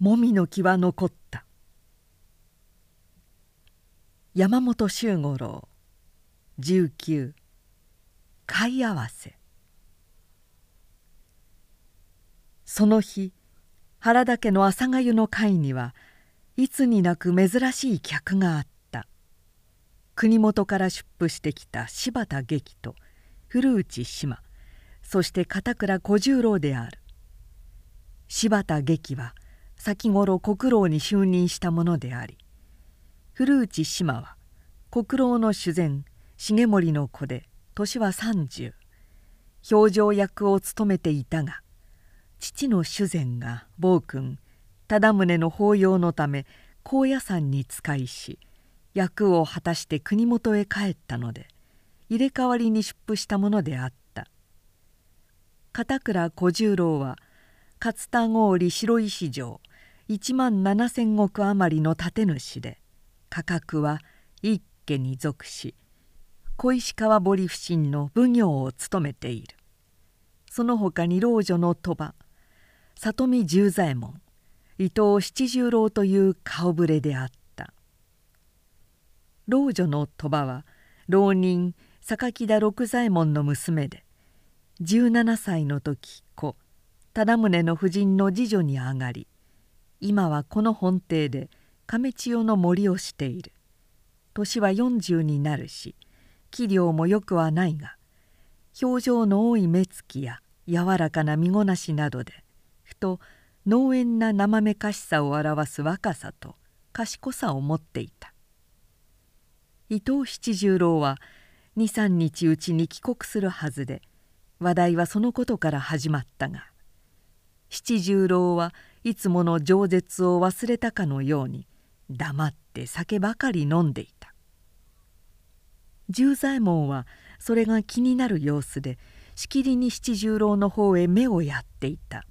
もみの木は残った。山本周五郎19貝合わせ。その日原田家の朝がゆの会にはいつになく珍しい客があった。国元から出府してきた柴田劇と古内島そして片倉小十郎である。柴田劇は先頃国老に就任したものであり古内島は国老の主膳重盛の子で年は30表情役を務めていたが父の主膳が暴君忠宗の法要のため高野山に仕いし役を果たして国元へ帰ったので入れ替わりに出府したものであった。片倉小十郎は勝田郡白石城1万7,000石余りの建主で価格は一家に属し小石川堀不審の奉行を務めている。その他に老女の鳥羽里見十左衛門伊藤七十郎という顔ぶれであった。老女の鳥羽は浪人榊田六左衛門の娘で17歳の時子忠宗の夫人の次女に上がり今はこの本邸で亀千代の森をしている。年は40になるし器量もよくはないが表情の多い目つきや柔らかな身ごなしなどでふと農園な生めかしさを表す若さと賢さを持っていた。伊藤七十郎は23日うちに帰国するはずで話題はそのことから始まったが七十郎はいつもの饒舌を忘れたかのように黙って酒ばかり飲んでいた。十左衛門はそれが気になる様子でしきりに七十郎の方へ目をやっていた。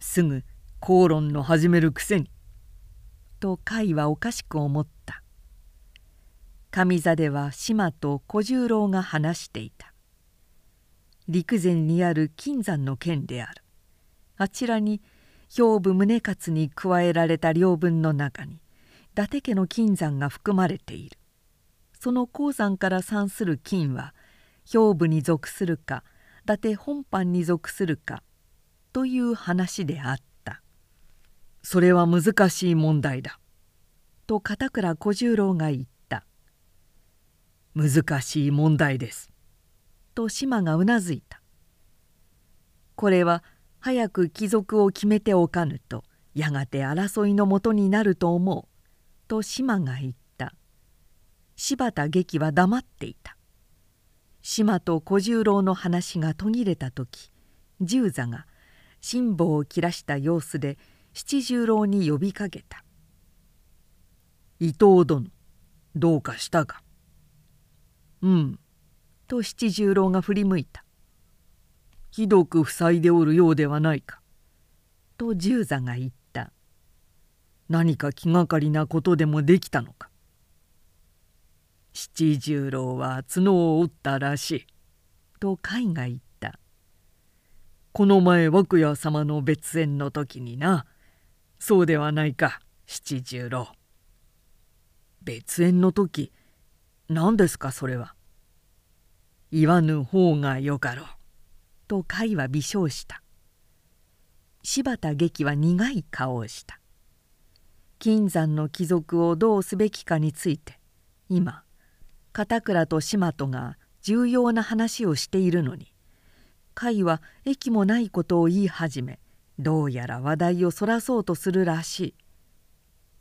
すぐ口論の始めるくせにと甲斐はおかしく思った。上座では島と小十郎が話していた。陸前にある金山の剣である。あちらに兵部宗勝に加えられた領分の中に伊達家の金山が含まれている。その鉱山から産する金は兵部に属するか伊達本藩に属するかという話であった「それは難しい問題だ」と片倉小十郎が言った「難しい問題です」と島がうなずいた。これは早く帰属を決めておかぬとやがて争いのもとになると思う」と島が言った。柴田劇は黙っていた。島と小十郎の話が途切れた時十座が辛抱を切らした様子で七十郎に呼びかけた「伊藤殿どうかしたか?」「うん」と七十郎が振り向いた。ひどく塞いでおるようではないか」と十座が言った「何か気がかりなことでもできたのか」七十郎は角を折ったらしい」と甲斐が言った「この前涌谷様の別縁の時にな。そうではないか七十郎」別縁の時何ですかそれは。言わぬ方がよかろう。と甲斐は微笑した。柴田劇は苦い顔をした。金山の貴族をどうすべきかについて今片倉と島戸が重要な話をしているのに甲斐は益もないことを言い始めどうやら話題をそらそうとするらしい。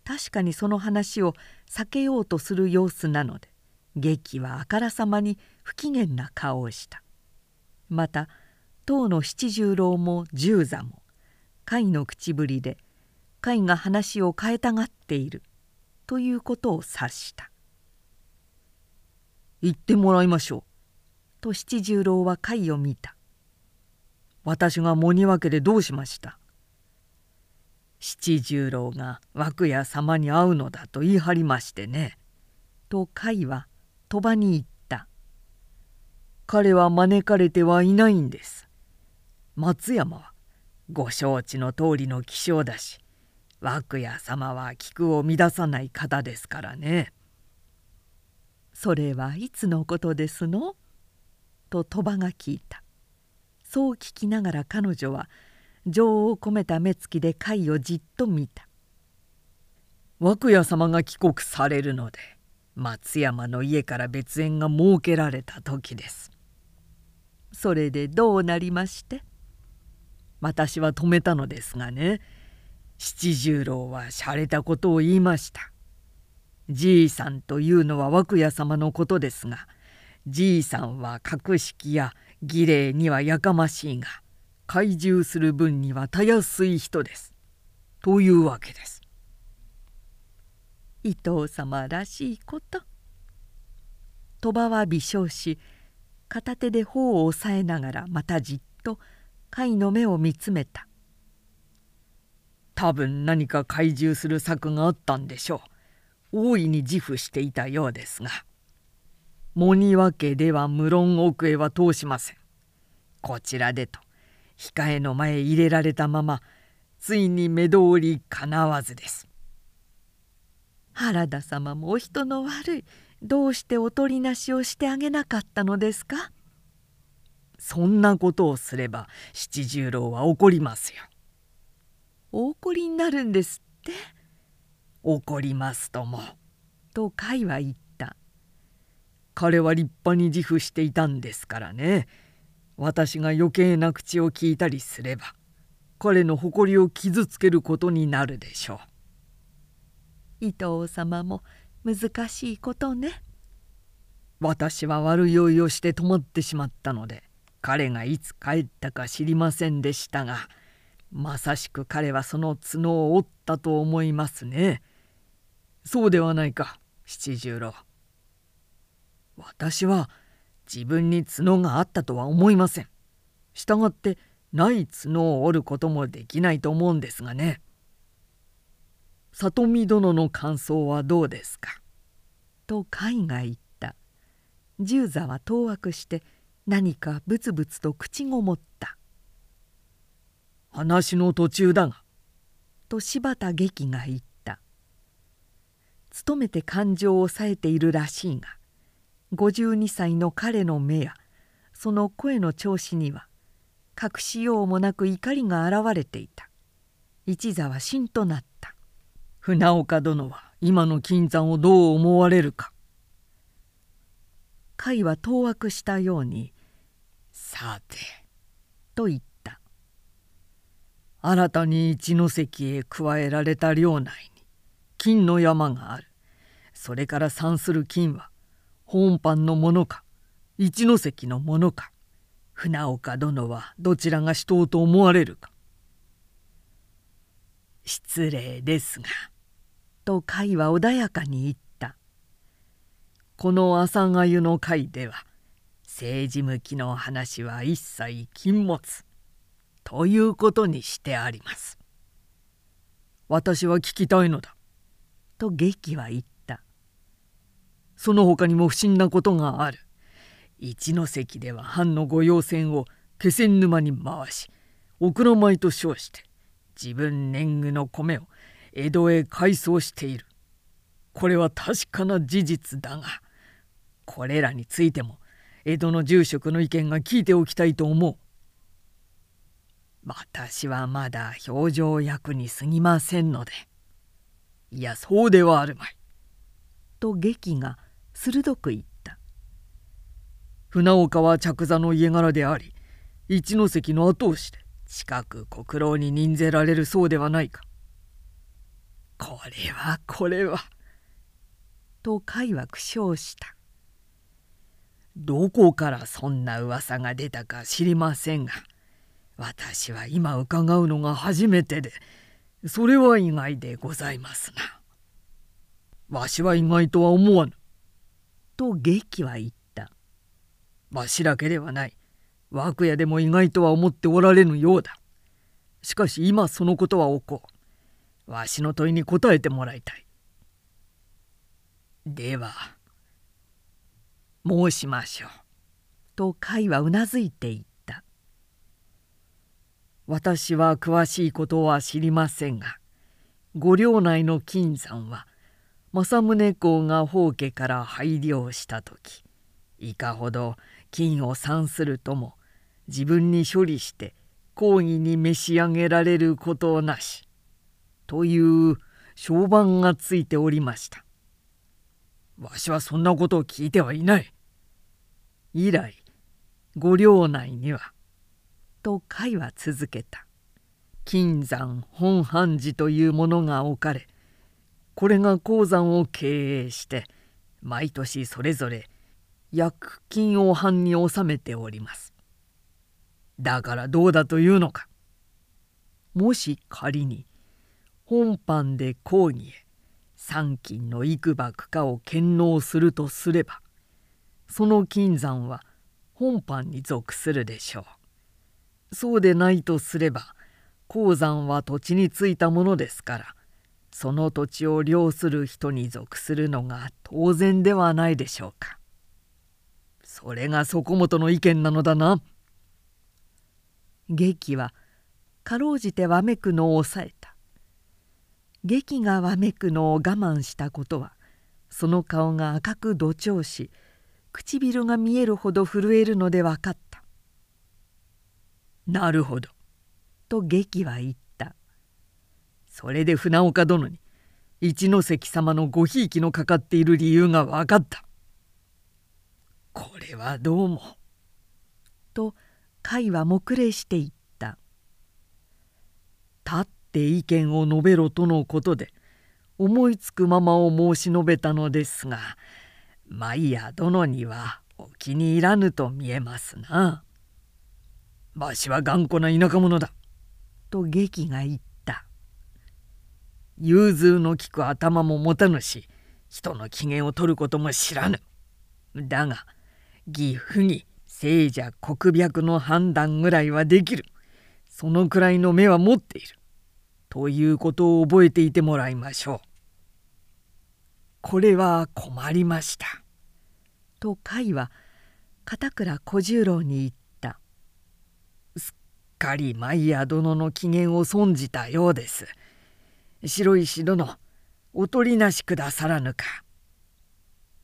確かにその話を避けようとする様子なので劇はあからさまに不機嫌な顔をした。また当の七十郎も十座も甲斐の口ぶりで甲斐が話を変えたがっているということを察した「言ってもらいましょう」と七十郎は甲斐を見た「私が藻庭家でどうしました?」七十郎が涌谷様に会うのだと言い張りましてねと甲斐は鳥羽に言った「彼は招かれてはいないんです。松山はご承知の通りの気性だし涌谷様は菊を乱さない方ですからね。それはいつのことですの？と鳥羽が聞いた。そう聞きながら彼女は情を込めた目つきで貝をじっと見た。涌谷様が帰国されるので松山の家から別縁が設けられた時です。それでどうなりまして？私は止めたのですがね七十郎は洒落たことを言いました。じいさんというのは涌谷様のことですがじいさんは格式や儀礼にはやかましいが懐柔する分にはたやすい人です。というわけです。伊藤様らしいこと。鳥羽は微笑し片手で頬を押さえながらまたじっと貝の目を見つめた。多分何か懐柔する策があったんでしょう。大いに自負していたようですが。藻庭家では無論奥へは通しません。こちらでと控えの前入れられたままついに目通りかなわずです。原田様もお人の悪い。どうしておとりなしをしてあげなかったのですか？そんなことをすれば七十郎は怒りますよ。お怒りになるんですって？怒りますとも。と甲斐は言った。彼は立派に自負していたんですからね。私が余計な口を聞いたりすれば彼の誇りを傷つけることになるでしょう。伊藤様も難しいことね。私は悪酔いをして止まってしまったので彼がいつ帰ったか知りませんでしたがまさしく彼はその角を折ったと思いますね。そうではないか七十郎。私は自分に角があったとは思いません。したがってない角を折ることもできないと思うんですがね。里見殿の感想はどうですか?」と甲斐が言った十座は当惑して何かブツブツと口ごもった「話の途中だが」と柴田劇が言った。努めて感情を抑えているらしいが52歳の彼の目やその声の調子には隠しようもなく怒りが現れていた。一座はしんとなった。船岡殿は今の金山をどう思われるか。甲斐は当惑したように「さて」と言った。新たに一ノ関へ加えられた領内に金の山がある。それから産する金は本藩のものか一ノ関のものか船岡殿はどちらが死闘と思われるか。失礼ですが。と甲斐は穏やかに言った。この朝がゆの会では政治向きの話は一切禁物ということにしてあります。私は聞きたいのだ。と劇は言った。その他にも不審なことがある。一関では藩の御用船を気仙沼に回し奥の米と称して自分年貢の米を江戸へ改装している。これは確かな事実だがこれらについても江戸の住職の意見が聞いておきたいと思う。私はまだ表情役に過ぎませんので。いやそうではあるまい。と劇が鋭く言った。船岡は着座の家柄であり一関の後押しで近く国老に任ぜられるそうではないか。これはこれは。と甲斐は苦笑した。どこからそんな噂が出たか知りませんが私は今伺うのが初めてでそれは意外でございますな。わしは意外とは思わぬ。と劇は言った。わしだけではない。涌谷でも意外とは思っておられぬようだ。しかし今そのことは起こう。わしの問いに答えてもらいたい。では申しましょう。と甲斐はうなずいていった。私は詳しいことは知りませんが御領内の金山は政宗公が宝家から拝領した時いかほど金を産するとも自分に処理して公儀に召し上げられることなしという評判がついておりました。わしはそんなことを聞いてはいない。以来御領内にはと会は続けた金山本藩寺というものが置かれこれが鉱山を経営して毎年それぞれ薬金を藩に納めております。だからどうだというのか。もし仮に本藩で講義へ三金の幾ばくかを献納するとすればその金山は本藩に属するでしょう。そうでないとすれば鉱山は土地についたものですからその土地を領する人に属するのが当然ではないでしょうか。それがそこもとの意見なのだな。劇はかろうじてわめくのを抑えた。劇がわめくのを我慢したことはその顔が赤く土調し唇が見えるほど震えるので分かった。なるほど。と劇は言った。それで船岡殿に一ノ関様のごひいきのかかっている理由が分かった。これはどうも。と甲斐は黙礼して言った。立って意見を述べろとのことで思いつくままを申し述べたのですが舞や殿にはお気に入らぬと見えますな。わしは頑固な田舎者だ。と劇が言った。融通の利く頭も持たぬし人の機嫌を取ることも知らぬ。だが義父に聖者国脈の判断ぐらいはできる。そのくらいの目は持っている。ということを覚えていてもらいましょう。これは困りました。と甲斐は片倉小十郎に言った。すっかり舞屋殿の機嫌を損じたようです。白石殿おとりなしくださらぬか。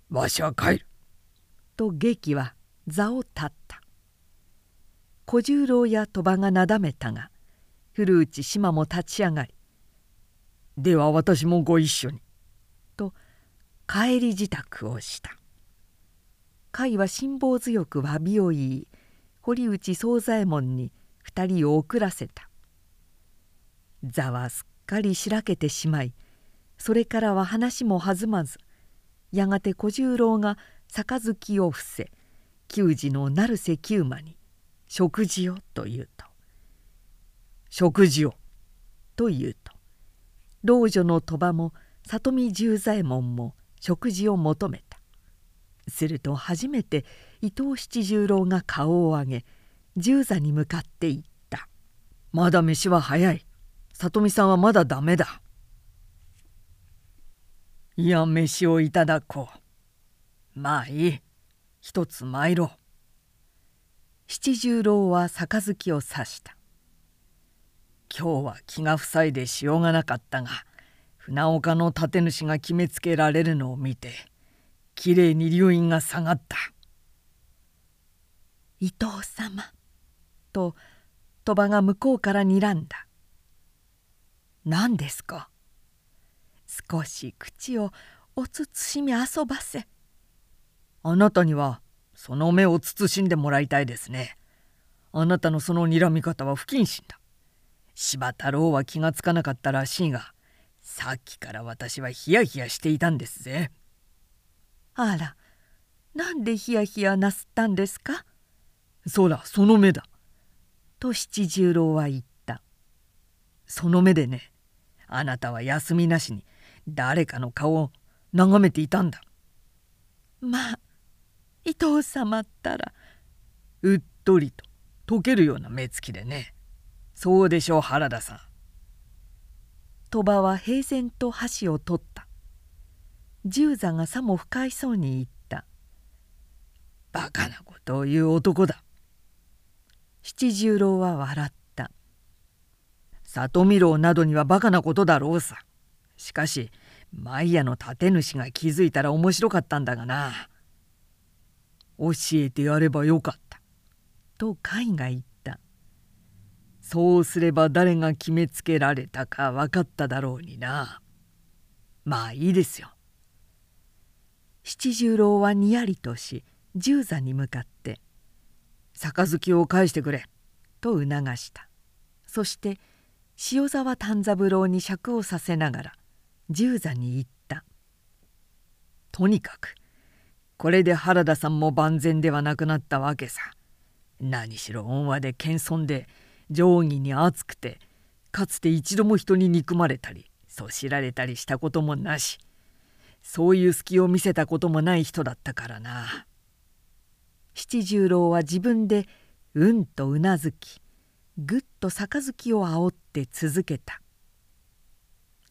わしは帰る。と劇は座を立った小十郎や鳥羽がなだめたが古内島も立ち上がり「では私もご一緒に」帰り支度をした。甲斐は辛抱強く詫びを言い堀内惣左衛門に2人を送らせた。座はすっかりしらけてしまいそれからは話も弾まずやがて小十郎が杯を伏せ給仕の成瀬久馬に「食事を」と言うと「食事を」と言うと。老女の鳥羽も里見十左衛門も食事を求めた。すると初めて伊藤七十郎が顔を上げ十座に向かって言った「まだ飯は早い。里見さんはまだダメだ」いや飯をいただこう。まあいい。一つ参ろう。七十郎は杯を刺した。今日は気が塞いでしようがなかったが船岡の立主が決めつけられるのを見てきれいに流飲が下がった。伊藤様。と鳥羽が向こうから睨んだ。何ですか？少し口をお慎み遊ばせ。あなたにはその目を慎んでもらいたいですね。あなたのその睨み方は不謹慎だ。柴太郎は気がつかなかったらしいがさっきから私はヒヤヒヤしていたんですぜ。あらなんでヒヤヒヤなすったんですか？そらその目だ。と七十郎は言った。その目でねあなたは休みなしに誰かの顔を眺めていたんだ。まあ伊藤様ったら。うっとりと溶けるような目つきでね。そうでしょう原田さん鳥羽は平然と箸を取った。十座がさも不快そうに言った「バカなことを言う男だ」七十郎は笑った「里見郎などにはバカなことだろうさ」しかしマイヤの建主が気づいたら面白かったんだがな。教えてやればよかった」と海が言った「そうすれば誰が決めつけられたか分かっただろうにな。まあいいですよ」七十郎はにやりとし十座に向かって「杯を返してくれ」と促した。そして塩沢丹三郎に酌をさせながら十座に言った「とにかくこれで原田さんも万全ではなくなったわけさ。何しろ恩和で謙遜で定規に熱くてかつて一度も人に憎まれたりそしられたりしたこともなしそういう隙を見せたこともない人だったからな。七十郎は自分でうんとうなずきぐっと杯を煽って続けた。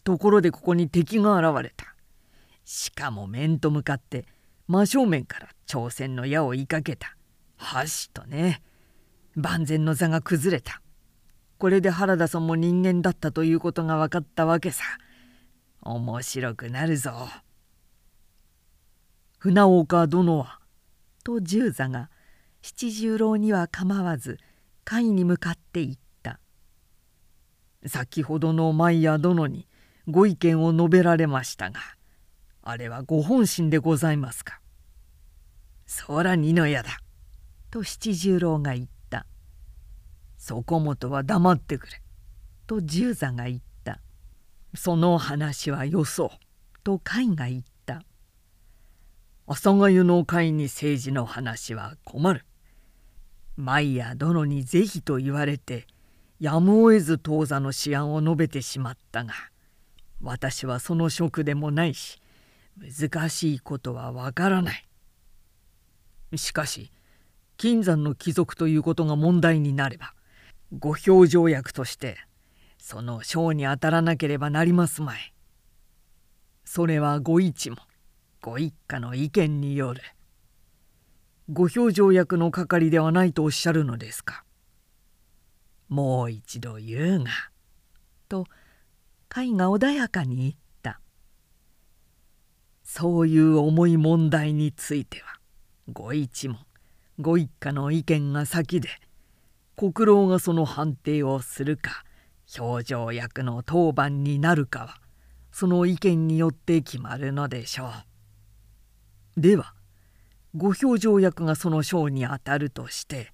ところでここに敵が現れた。しかも面と向かって真正面から朝鮮の矢を追いかけた。はしとね万全の座が崩れた。これで原田さんも人間だったということが分かったわけさ。面白くなるぞ。船岡殿はと十座が七十郎には構わず甲斐に向かって言った「先ほどの舞屋殿にご意見を述べられましたがあれはご本心でございますか?」「そら二の矢だ」と七十郎が言った「そこもとは黙ってくれ」と十座が言った「その話はよそう」と甲斐が言った「阿佐ヶ湯の会に政治の話は困る」舞や殿に是非と言われてやむを得ず当座の思案を述べてしまったが私はその職でもないし難しいことはわからない。しかし金山の貴族ということが問題になればご評条約としてその章に当たらなければなりますまい。それはご一もご一家の意見による。ご表情役の係ではないとおっしゃるのですか。もう一度言うが。と甲斐が穏やかに言った。そういう重い問題についてはご一門ご一家の意見が先で国老がその判定をするか表情役の当番になるかはその意見によって決まるのでしょう。ではご表情役がその章にあたるとして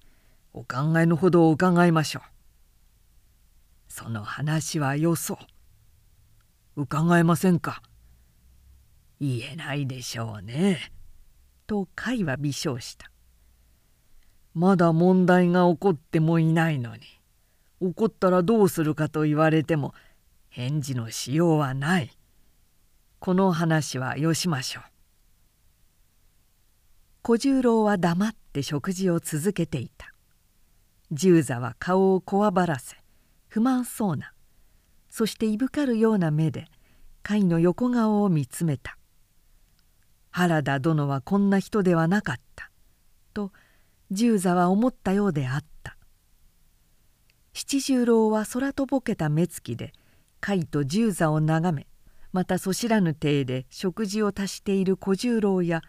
お考えのほどを伺いましょう。その話はよそ。伺えませんか言えないでしょうね。と甲斐は微笑した。まだ問題が起こってもいないのに。起こったらどうするかと言われても返事のしようはない。この話はよしましょう。小十郎は黙って食事を続けていた。十座は顔をこわばらせ不満そうな。そしていぶかるような目で甲斐の横顔を見つめた。原田殿はこんな人ではなかった。と十座は思ったようであった。七十郎は空とぼけた目つきで甲斐と十座を眺めまたそしらぬ体で食事を足している小十郎や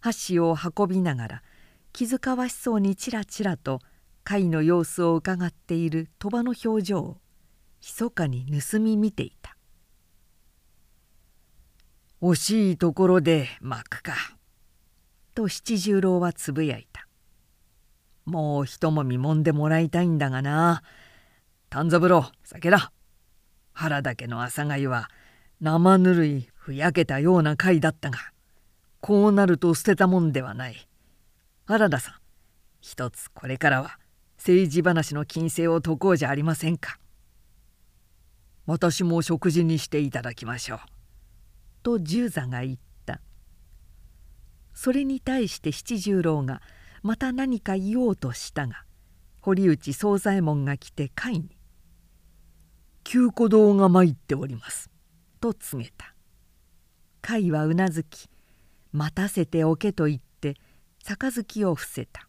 箸を運びながら気遣わしそうにちらちらと貝の様子をうかがっている鳥羽の表情を密かに盗み見ていた「惜しいところで巻くか」と七十郎はつぶやいた「もう一もみもんでもらいたいんだがな丹三郎酒だ原田家の朝がは生ぬるいふやけたような貝だったがこうなると捨てたもんではない。原田さん、一つこれからは政治話の金星を解こうじゃありませんか。私も食事にしていただきましょう。と十座が言った。それに対して七十郎がまた何か言おうとしたが堀内惣左衛門が来て会に「旧古道が参っております」と告げた。会はうなずき待たせておけと言って杯を伏せた。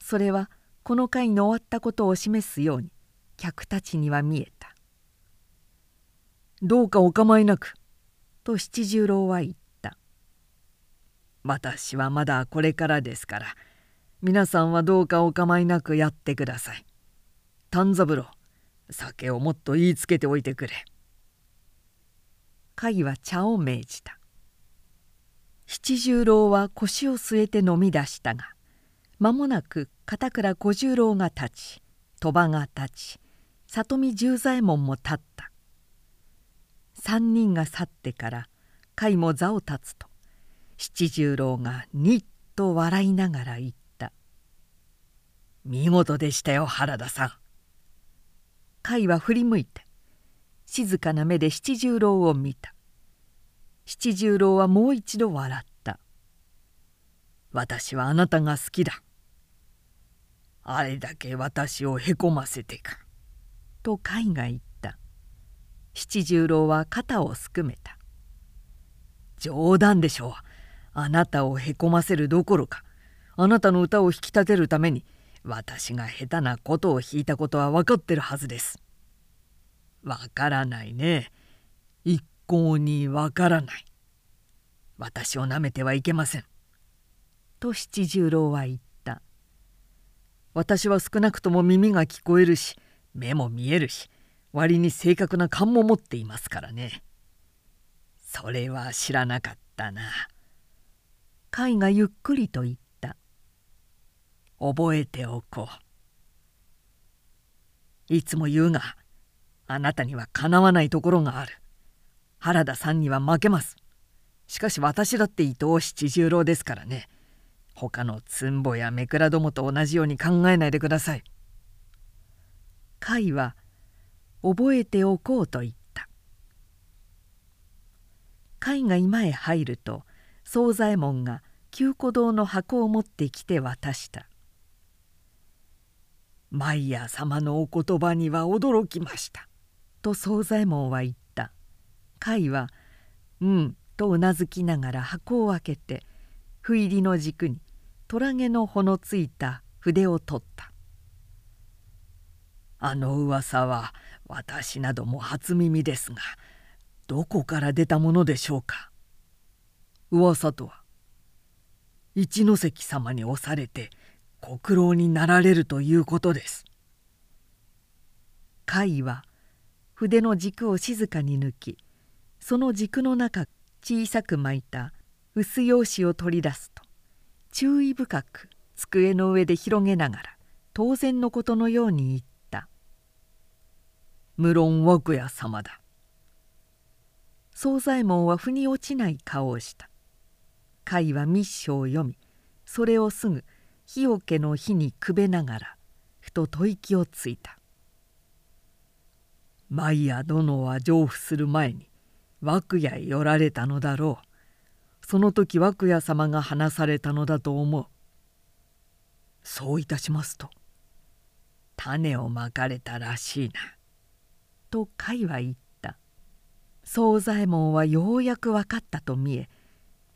それはこの会の終わったことを示すように客たちには見えたどうかお構いなく」と七十郎は言った「私はまだこれからですから皆さんはどうかお構いなくやってください。丹三郎酒をもっと言いつけておいてくれ」。甲は茶を命じた七十郎は腰を据えて飲み出したが間もなく片倉小十郎が立ち鳥羽が立ち里見十左衛門も立った三人が去ってから甲斐も座を立つと七十郎がにっと笑いながら言った「見事でしたよ原田さん」甲斐は振り向いて静かな目で七十郎を見た。七十郎はもう一度笑った「私はあなたが好きだ」あれだけ私をへこませてか」と甲斐が言った。七十郎は肩をすくめた「冗談でしょう。あなたをへこませるどころかあなたの歌を引き立てるために私が下手なことを弾いたことは分かってるはずです。わからないね一向にわからない私をなめてはいけません。と七十郎は言った。私は少なくとも耳が聞こえるし目も見えるし割に正確な勘も持っていますからねそれは知らなかったな甲斐がゆっくりと言った。覚えておこう。いつも言うがあなたにはかなわないところがある。原田さんには負けます。しかし私だって伊藤七十郎ですからね。他のつんぼやめくらどもと同じように考えないでください。甲斐は覚えておこうと言った。甲斐が居間へ入ると惣左衛門が旧古堂の箱を持ってきて渡した。マイヤー様のお言葉には驚きました」と惣左衛門は言った。甲斐は「うん」とうなずきながら箱を開けて不入りの軸に虎毛の穂のついた筆を取ったあの噂は私なども初耳ですがどこから出たものでしょうか噂とは一ノ関様に押されて国老になられるということです。甲斐は筆の軸を静かに抜きその軸の中小さく巻いた薄用紙を取り出すと注意深く机の上で広げながら当然のことのように言った「無論枠屋様だ」惣左衛門は腑に落ちない顔をした。甲斐は密書を読みそれをすぐ日桶の火にくべながらふと吐息をついた「マイヤ殿は上布する前に枠屋へ寄られたのだろう」その時涌屋様が話されたのだと思う。そういたしますと種をまかれたらしいな。と甲斐は言った。惣左衛門はようやく分かったと見え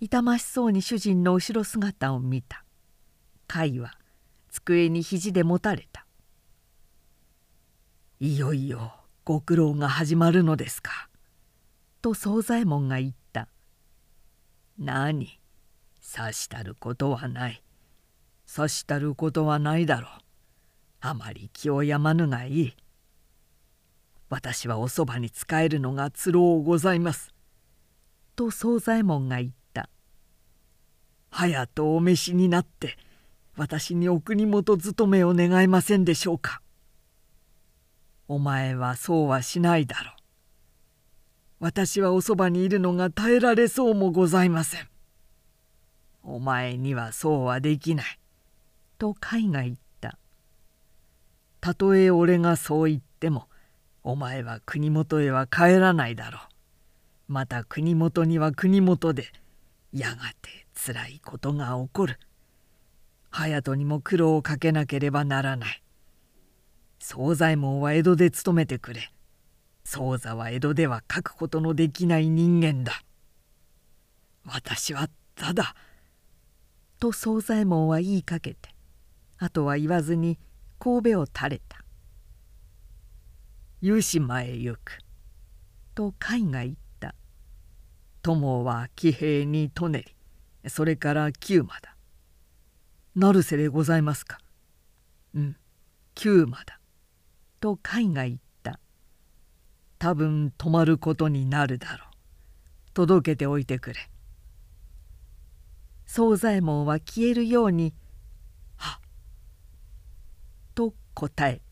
痛ましそうに主人の後ろ姿を見た。甲斐は机に肘でもたれた。いよいよご苦労が始まるのですか。と惣左衛門が言った。何？刺したることはない刺したることはないだろうあまり気をやまぬがいい私はおそばに仕えるのが都合ございます」と惣左衛門が言った「早とお召しになって私にお国元勤めを願いませんでしょうか」お前はそうはしないだろう。私はおそばにいるのが耐えられそうもございません。お前にはそうはできない。と海が言った。たとえ俺がそう言ってもお前は国元へは帰らないだろう。また国元には国元でやがてつらいことが起こる。隼人にも苦労をかけなければならない。惣左衛門は江戸で勤めてくれ。宗座は江戸では書くことのできない人間だ。私はただ」と惣左衛門は言いかけてあとは言わずに神戸を垂れた。湯島へ行く。と甲斐が言った「友は騎兵に舎人それから九馬だ」「成瀬でございますか」「うん。九馬だ」と甲斐が言った「多分泊まることになるだろう」届けておいてくれ。惣左衛門は消えるように「はっ」と答え